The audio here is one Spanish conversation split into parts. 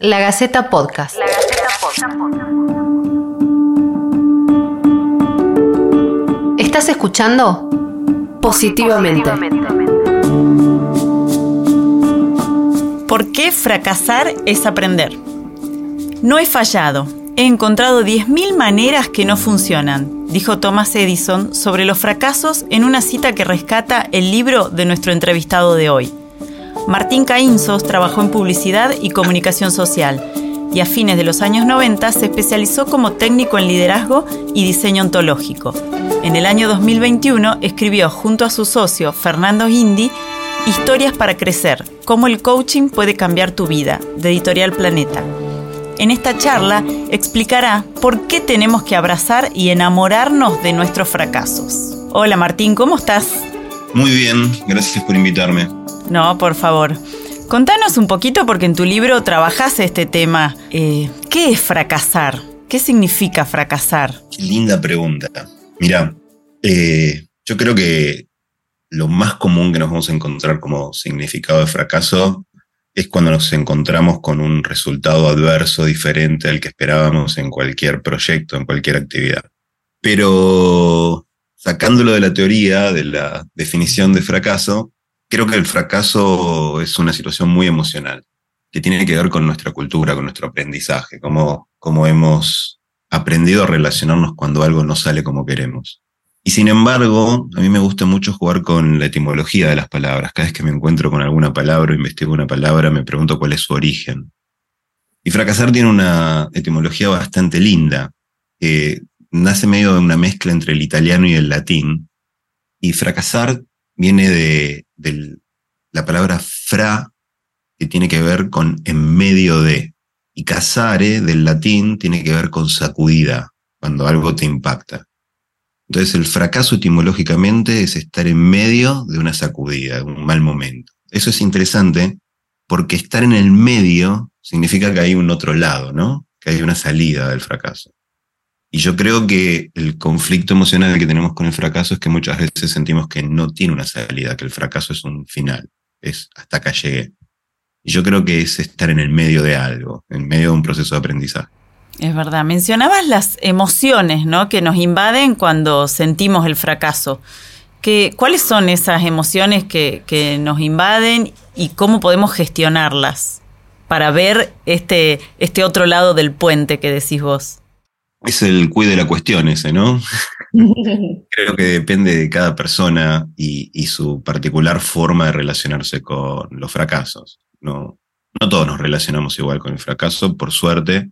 La Gaceta Podcast. La Gaceta Podcast. ¿Estás escuchando? Positivamente. ¿Por qué fracasar es aprender? No he fallado. He encontrado 10.000 maneras que no funcionan, dijo Thomas Edison sobre los fracasos en una cita que rescata el libro de nuestro entrevistado de hoy. Martín Caínzos trabajó en publicidad y comunicación social y a fines de los años 90 se especializó como técnico en liderazgo y diseño ontológico. En el año 2021 escribió junto a su socio Fernando Indy Historias para Crecer, cómo el coaching puede cambiar tu vida, de Editorial Planeta. En esta charla explicará por qué tenemos que abrazar y enamorarnos de nuestros fracasos. Hola Martín, ¿cómo estás? Muy bien, gracias por invitarme. No, por favor. Contanos un poquito porque en tu libro trabajas este tema. Eh, ¿Qué es fracasar? ¿Qué significa fracasar? Qué linda pregunta. Mira, eh, yo creo que lo más común que nos vamos a encontrar como significado de fracaso es cuando nos encontramos con un resultado adverso diferente al que esperábamos en cualquier proyecto, en cualquier actividad. Pero sacándolo de la teoría, de la definición de fracaso, creo que el fracaso es una situación muy emocional, que tiene que ver con nuestra cultura, con nuestro aprendizaje, cómo, cómo hemos aprendido a relacionarnos cuando algo no sale como queremos. Y sin embargo, a mí me gusta mucho jugar con la etimología de las palabras. Cada vez que me encuentro con alguna palabra o investigo una palabra, me pregunto cuál es su origen. Y fracasar tiene una etimología bastante linda, que nace medio de una mezcla entre el italiano y el latín. Y fracasar viene de, la palabra fra, que tiene que ver con en medio de. Y casare, del latín, tiene que ver con sacudida, cuando algo te impacta. Entonces el fracaso etimológicamente es estar en medio de una sacudida, un mal momento. Eso es interesante porque estar en el medio significa que hay un otro lado, ¿no? Que hay una salida del fracaso. Y yo creo que el conflicto emocional que tenemos con el fracaso es que muchas veces sentimos que no tiene una salida, que el fracaso es un final, es hasta acá llegué. Y yo creo que es estar en el medio de algo, en medio de un proceso de aprendizaje. Es verdad, mencionabas las emociones ¿no? que nos invaden cuando sentimos el fracaso. ¿Qué, ¿Cuáles son esas emociones que, que, nos invaden y cómo podemos gestionarlas para ver este, este otro lado del puente que decís vos? Es el cuide de la cuestión ese, ¿no? Creo que depende de cada persona y, y, su particular forma de relacionarse con los fracasos. No, no todos nos relacionamos igual con el fracaso, por suerte,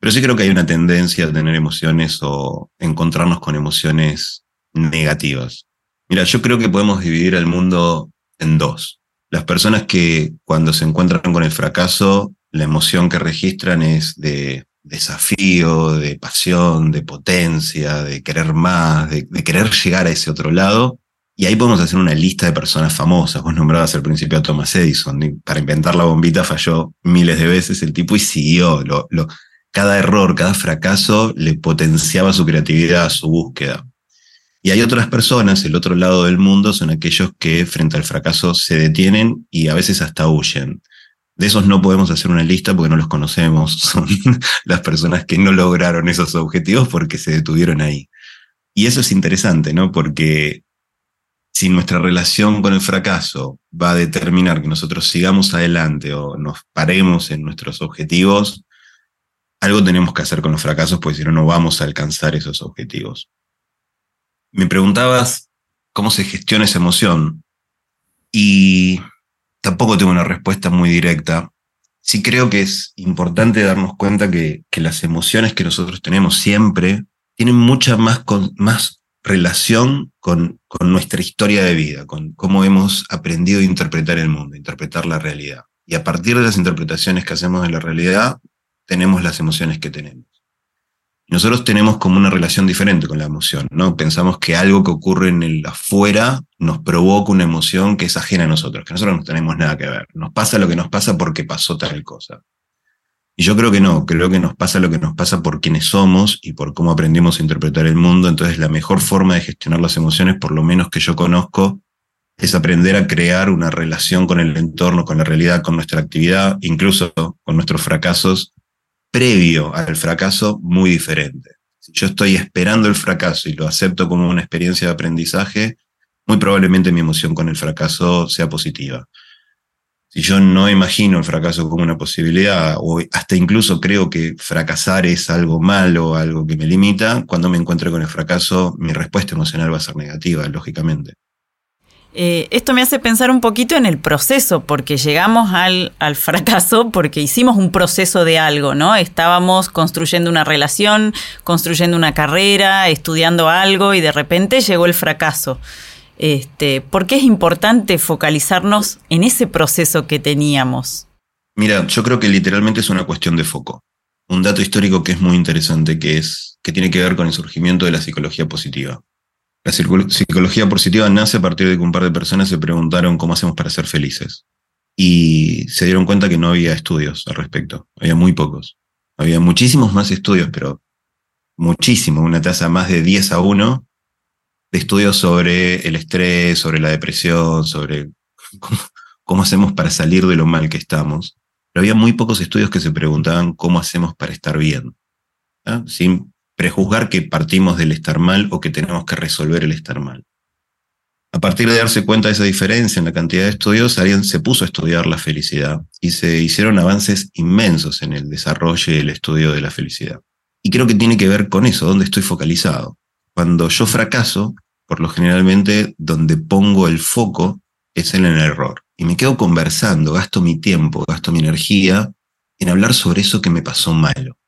pero sí creo que hay una tendencia a tener emociones o encontrarnos con emociones negativas. Mira, yo creo que podemos dividir el mundo en dos. Las personas que cuando se encuentran con el fracaso, la emoción que registran es de desafío, de pasión, de potencia, de querer más, de, querer llegar a ese otro lado. Y ahí podemos hacer una lista de personas famosas. Vos nombrabas al principio a Thomas Edison. Para inventar la bombita falló miles de veces el tipo y siguió. Lo, cada error, cada fracaso le potenciaba su creatividad, su búsqueda. Y hay otras personas, el otro lado del mundo, son aquellos que frente al fracaso se detienen y a veces hasta huyen. De esos no podemos hacer una lista porque no los conocemos. Son las personas que no lograron esos objetivos porque se detuvieron ahí. Y eso es interesante, ¿no? Porque si nuestra relación con el fracaso va a determinar que nosotros sigamos adelante o nos paremos en nuestros objetivos, algo tenemos que hacer con los fracasos, porque si no, no vamos a alcanzar esos objetivos. Me preguntabas cómo se gestiona esa emoción y tampoco tengo una respuesta muy directa. Sí creo que es importante darnos cuenta que, que las emociones que nosotros tenemos siempre tienen mucha más, más relación con, con nuestra historia de vida, con cómo hemos aprendido a interpretar el mundo, interpretar la realidad. Y a partir de las interpretaciones que hacemos de la realidad, tenemos las emociones que tenemos. Nosotros tenemos como una relación diferente con la emoción, ¿no? Pensamos que algo que ocurre en el afuera nos provoca una emoción que es ajena a nosotros, que nosotros no tenemos nada que ver. Nos pasa lo que nos pasa porque pasó tal cosa. Y yo creo que no, creo que nos pasa lo que nos pasa por quienes somos y por cómo aprendimos a interpretar el mundo. Entonces la mejor forma de gestionar las emociones, por lo menos que yo conozco, es aprender a crear una relación con el entorno, con la realidad, con nuestra actividad, incluso con nuestros fracasos, previo al fracaso muy diferente. Si yo estoy esperando el fracaso y lo acepto como una experiencia de aprendizaje, muy probablemente mi emoción con el fracaso sea positiva. Si yo no imagino el fracaso como una posibilidad, o hasta incluso creo que fracasar es algo malo, algo que me limita, cuando me encuentre con el fracaso, mi respuesta emocional va a ser negativa, lógicamente. Eh, esto me hace pensar un poquito en el proceso, porque llegamos al, al, fracaso porque hicimos un proceso de algo, ¿no? Estábamos construyendo una relación, construyendo una carrera, estudiando algo y de repente llegó el fracaso. Este, ¿Por qué es importante focalizarnos en ese proceso que teníamos? Mira, yo creo que literalmente es una cuestión de foco. Un dato histórico que es muy interesante, que es que tiene que ver con el surgimiento de la psicología positiva. La psicología positiva nace a partir de que un par de personas se preguntaron cómo hacemos para ser felices. Y se dieron cuenta que no había estudios al respecto. Había muy pocos. Había muchísimos más estudios, pero muchísimo, una tasa más de 10 a 1 de estudios sobre el estrés, sobre la depresión, sobre cómo, hacemos para salir de lo mal que estamos. Pero había muy pocos estudios que se preguntaban cómo hacemos para estar bien. Sin prejuzgar que partimos del estar mal o que tenemos que resolver el estar mal. A partir de darse cuenta de esa diferencia en la cantidad de estudios, alguien se puso a estudiar la felicidad y se hicieron avances inmensos en el desarrollo y el estudio de la felicidad. Y creo que tiene que ver con eso, dónde estoy focalizado. Cuando yo fracaso, por lo generalmente donde pongo el foco es en el error. Y me quedo conversando, gasto mi tiempo, gasto mi energía en hablar sobre eso que me pasó malo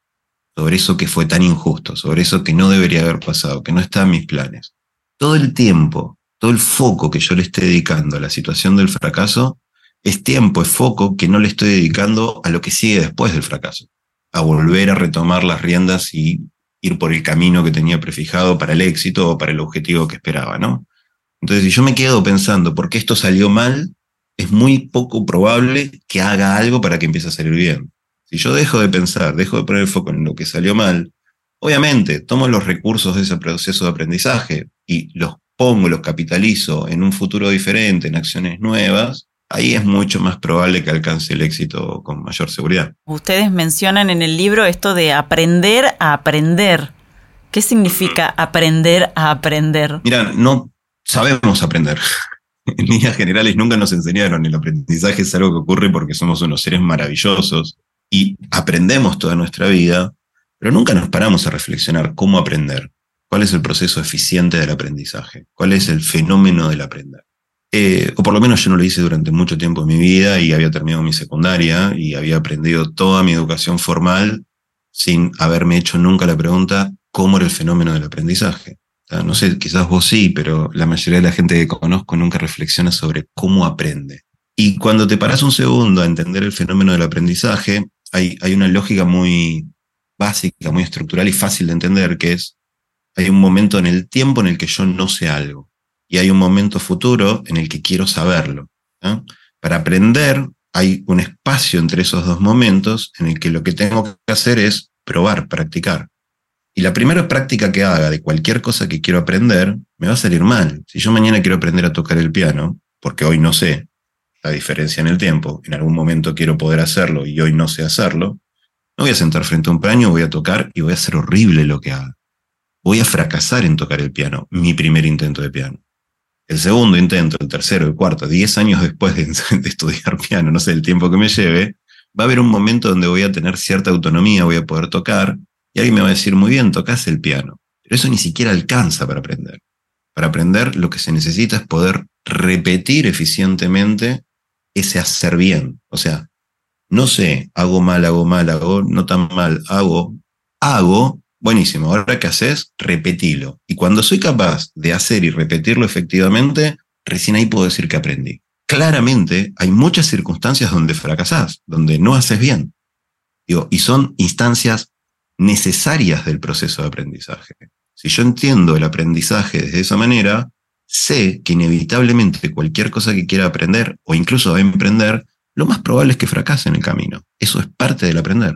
sobre eso que fue tan injusto, sobre eso que no debería haber pasado, que no está en mis planes. Todo el tiempo, todo el foco que yo le esté dedicando a la situación del fracaso, es tiempo, es foco que no le estoy dedicando a lo que sigue después del fracaso, a volver a retomar las riendas y ir por el camino que tenía prefijado para el éxito o para el objetivo que esperaba, ¿no? Entonces, si yo me quedo pensando por qué esto salió mal, es muy poco probable que haga algo para que empiece a salir bien. Si yo dejo de pensar, dejo de poner el foco en lo que salió mal, obviamente tomo los recursos de ese proceso de aprendizaje y los pongo, los capitalizo en un futuro diferente, en acciones nuevas, ahí es mucho más probable que alcance el éxito con mayor seguridad. Ustedes mencionan en el libro esto de aprender a aprender. ¿Qué significa aprender a aprender? Mira, no sabemos aprender. En líneas generales nunca nos enseñaron. El aprendizaje es algo que ocurre porque somos unos seres maravillosos y aprendemos toda nuestra vida, pero nunca nos paramos a reflexionar cómo aprender, cuál es el proceso eficiente del aprendizaje, cuál es el fenómeno del aprender. Eh, o por lo menos yo no lo hice durante mucho tiempo en mi vida y había terminado mi secundaria y había aprendido toda mi educación formal sin haberme hecho nunca la pregunta cómo era el fenómeno del aprendizaje. no sé, quizás vos sí, pero la mayoría de la gente que conozco nunca reflexiona sobre cómo aprende. Y cuando te paras un segundo a entender el fenómeno del aprendizaje, hay, una lógica muy básica, muy estructural y fácil de entender, que es, hay un momento en el tiempo en el que yo no sé algo y hay un momento futuro en el que quiero saberlo. Para aprender hay un espacio entre esos dos momentos en el que lo que tengo que hacer es probar, practicar. Y la primera práctica que haga de cualquier cosa que quiero aprender me va a salir mal. Si yo mañana quiero aprender a tocar el piano, porque hoy no sé, la diferencia en el tiempo, en algún momento quiero poder hacerlo y hoy no sé hacerlo, no voy a sentar frente a un piano, voy a tocar y voy a hacer horrible lo que haga. Voy a fracasar en tocar el piano, mi primer intento de piano. El segundo intento, el tercero, el cuarto, diez años después de, de estudiar piano, no sé el tiempo que me lleve, va a haber un momento donde voy a tener cierta autonomía, voy a poder tocar, y alguien me va a decir, muy bien, tocas el piano. Pero eso ni siquiera alcanza para aprender. Para aprender lo que se necesita es poder repetir eficientemente ese hacer bien. O sea, no sé, hago mal, hago mal, hago no tan mal, hago, hago, buenísimo. Ahora que haces, repetilo. Y cuando soy capaz de hacer y repetirlo efectivamente, recién ahí puedo decir que aprendí. Claramente hay muchas circunstancias donde fracasás, donde no haces bien. y son instancias necesarias del proceso de aprendizaje. Si yo entiendo el aprendizaje de esa manera, sé que inevitablemente cualquier cosa que quiera aprender o incluso emprender, lo más probable es que fracase en el camino. Eso es parte del aprender.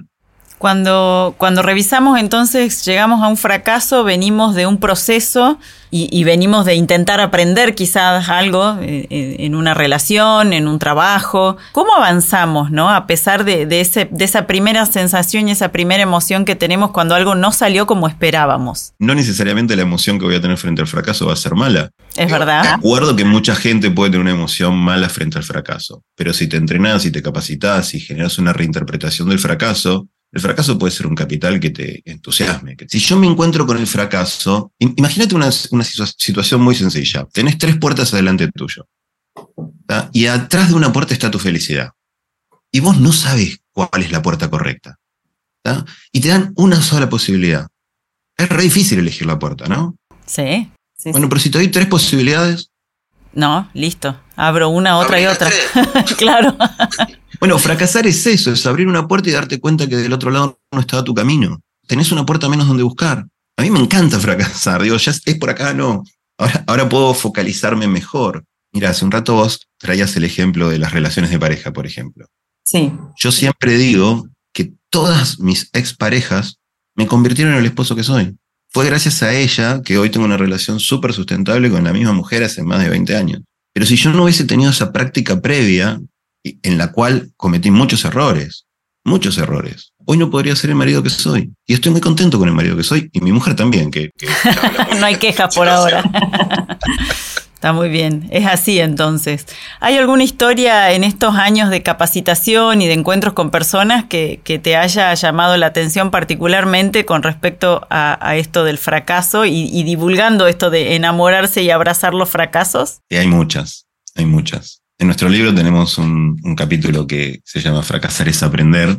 Cuando, cuando revisamos entonces, llegamos a un fracaso, venimos de un proceso y, venimos de intentar aprender quizás algo eh, eh, en, una relación, en un trabajo. ¿Cómo avanzamos, no? A pesar de, ese, de esa primera sensación y esa primera emoción que tenemos cuando algo no salió como esperábamos. No necesariamente la emoción que voy a tener frente al fracaso va a ser mala. Es verdad. De acuerdo que mucha gente puede tener una emoción mala frente al fracaso, pero si te entrenás y te capacitas y generas una reinterpretación del fracaso, el fracaso puede ser un capital que te entusiasme. Si yo me encuentro con el fracaso, imagínate una, situación muy sencilla. Tenés tres puertas adelante tuyo. Y atrás de una puerta está tu felicidad. Y vos no sabes cuál es la puerta correcta. Y te dan una sola posibilidad. Es re difícil elegir la puerta, ¿no? Sí. bueno, pero si te doy tres posibilidades. No, listo. Abro una, otra y otra. claro. Bueno, fracasar es eso, es abrir una puerta y darte cuenta que del otro lado no estaba tu camino. Tenés una puerta menos donde buscar. A mí me encanta fracasar, digo, ya es por acá, no. Ahora, ahora puedo focalizarme mejor. Mira, hace un rato vos traías el ejemplo de las relaciones de pareja, por ejemplo. Sí. Yo siempre digo que todas mis exparejas me convirtieron en el esposo que soy. Fue gracias a ella que hoy tengo una relación súper sustentable con la misma mujer hace más de 20 años. Pero si yo no hubiese tenido esa práctica previa, en la cual cometí muchos errores, muchos errores. Hoy no podría ser el marido que soy. Y estoy muy contento con el marido que soy y mi mujer también, que... no hay quejas por ahora. Está muy bien, es así entonces. ¿Hay alguna historia en estos años de capacitación y de encuentros con personas que, te haya llamado la atención particularmente con respecto a, esto del fracaso y, y, divulgando esto de enamorarse y abrazar los fracasos? Sí, hay muchas, hay muchas. En nuestro libro tenemos un, capítulo que se llama Fracasar es aprender.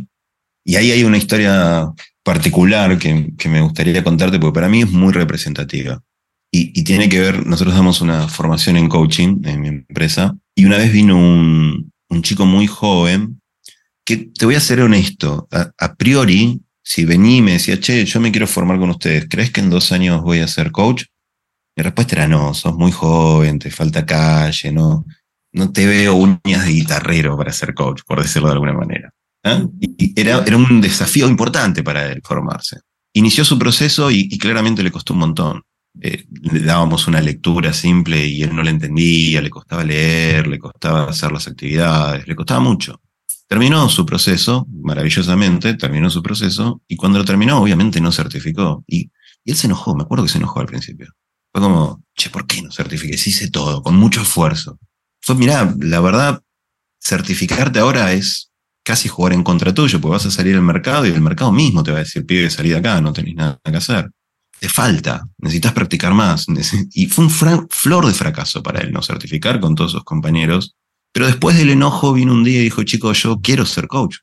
Y ahí hay una historia particular que, me gustaría contarte porque para mí es muy representativa. Y, tiene que ver, nosotros damos una formación en coaching en mi empresa y una vez vino un, chico muy joven que te voy a ser honesto, a, priori, si venía y me decía, che, yo me quiero formar con ustedes, ¿crees que en dos años voy a ser coach? Mi respuesta era no, sos muy joven, te falta calle, no, no te veo uñas de guitarrero para ser coach, por decirlo de alguna manera. ¿eh? Era, era un desafío importante para él formarse. Inició su proceso y, claramente le costó un montón. Eh, le dábamos una lectura simple y él no la entendía, le costaba leer, le costaba hacer las actividades, le costaba mucho. Terminó su proceso, maravillosamente, terminó su proceso, y cuando lo terminó, obviamente no certificó. Y, y él se enojó, me acuerdo que se enojó al principio. Fue como, che, ¿por qué no certifiqué? Sí hice todo, con mucho esfuerzo fue, mira, la verdad, certificarte ahora es casi jugar en contra tuyo, porque vas a salir al mercado y el mercado mismo te va a decir, pibe, salí de acá, no tenés nada que hacer. Te falta, necesitas practicar más. Y fue un flor de fracaso para él no certificar con todos sus compañeros. Pero después del enojo vino un día y dijo, chico, yo quiero ser coach,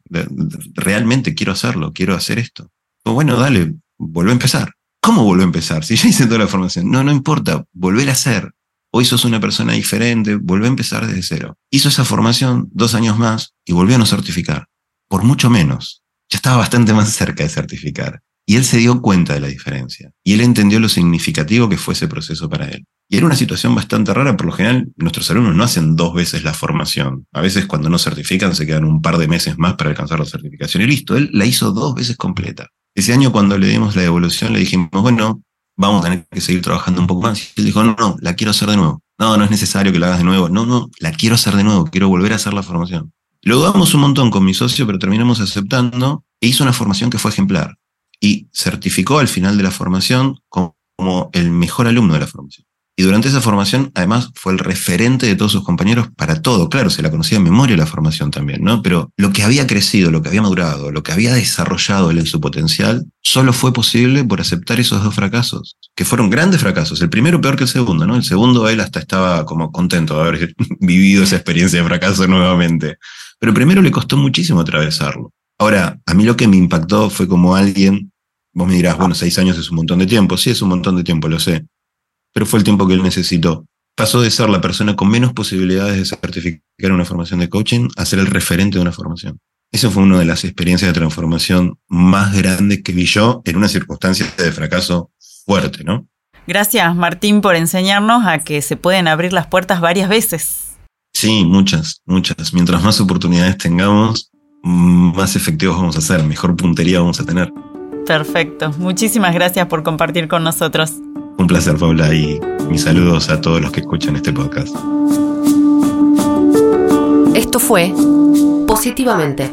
realmente quiero hacerlo, quiero hacer esto. Pues bueno, dale, vuelve a empezar. ¿Cómo vuelve a empezar? Si ya hice toda la formación. No, no importa, volver a hacer. Hoy sos una persona diferente, vuelve a empezar desde cero. Hizo esa formación dos años más y volvió a no certificar. Por mucho menos. Ya estaba bastante más cerca de certificar. Y él se dio cuenta de la diferencia. Y él entendió lo significativo que fue ese proceso para él. Y era una situación bastante rara. Por lo general, nuestros alumnos no hacen dos veces la formación. A veces cuando no certifican se quedan un par de meses más para alcanzar la certificación. Y listo, él la hizo dos veces completa. Ese año cuando le dimos la devolución le dijimos, bueno, vamos a tener que seguir trabajando un poco más. Y él dijo, no, no, la quiero hacer de nuevo. No, no es necesario que la hagas de nuevo. No, no, la quiero hacer de nuevo, quiero volver a hacer la formación. Lo dudamos un montón con mi socio, pero terminamos aceptando e hizo una formación que fue ejemplar. Y certificó al final de la formación como el mejor alumno de la formación. Y durante esa formación, además, fue el referente de todos sus compañeros para todo. Claro, se la conocía en memoria la formación también, ¿no? Pero lo que había crecido, lo que había madurado, lo que había desarrollado él en su potencial, solo fue posible por aceptar esos dos fracasos, que fueron grandes fracasos. El primero peor que el segundo, ¿no? El segundo él hasta estaba como contento de haber vivido esa experiencia de fracaso nuevamente. Pero primero le costó muchísimo atravesarlo. Ahora, a mí lo que me impactó fue como alguien, vos me dirás, bueno, seis años es un montón de tiempo. Sí, es un montón de tiempo, lo sé pero fue el tiempo que él necesitó. Pasó de ser la persona con menos posibilidades de certificar una formación de coaching a ser el referente de una formación. Esa fue una de las experiencias de transformación más grandes que vi yo en una circunstancia de fracaso fuerte, ¿no? Gracias, Martín, por enseñarnos a que se pueden abrir las puertas varias veces. Sí, muchas, muchas. Mientras más oportunidades tengamos, más efectivos vamos a ser, mejor puntería vamos a tener. Perfecto. Muchísimas gracias por compartir con nosotros. Un placer, Paula, y mis saludos a todos los que escuchan este podcast. Esto fue Positivamente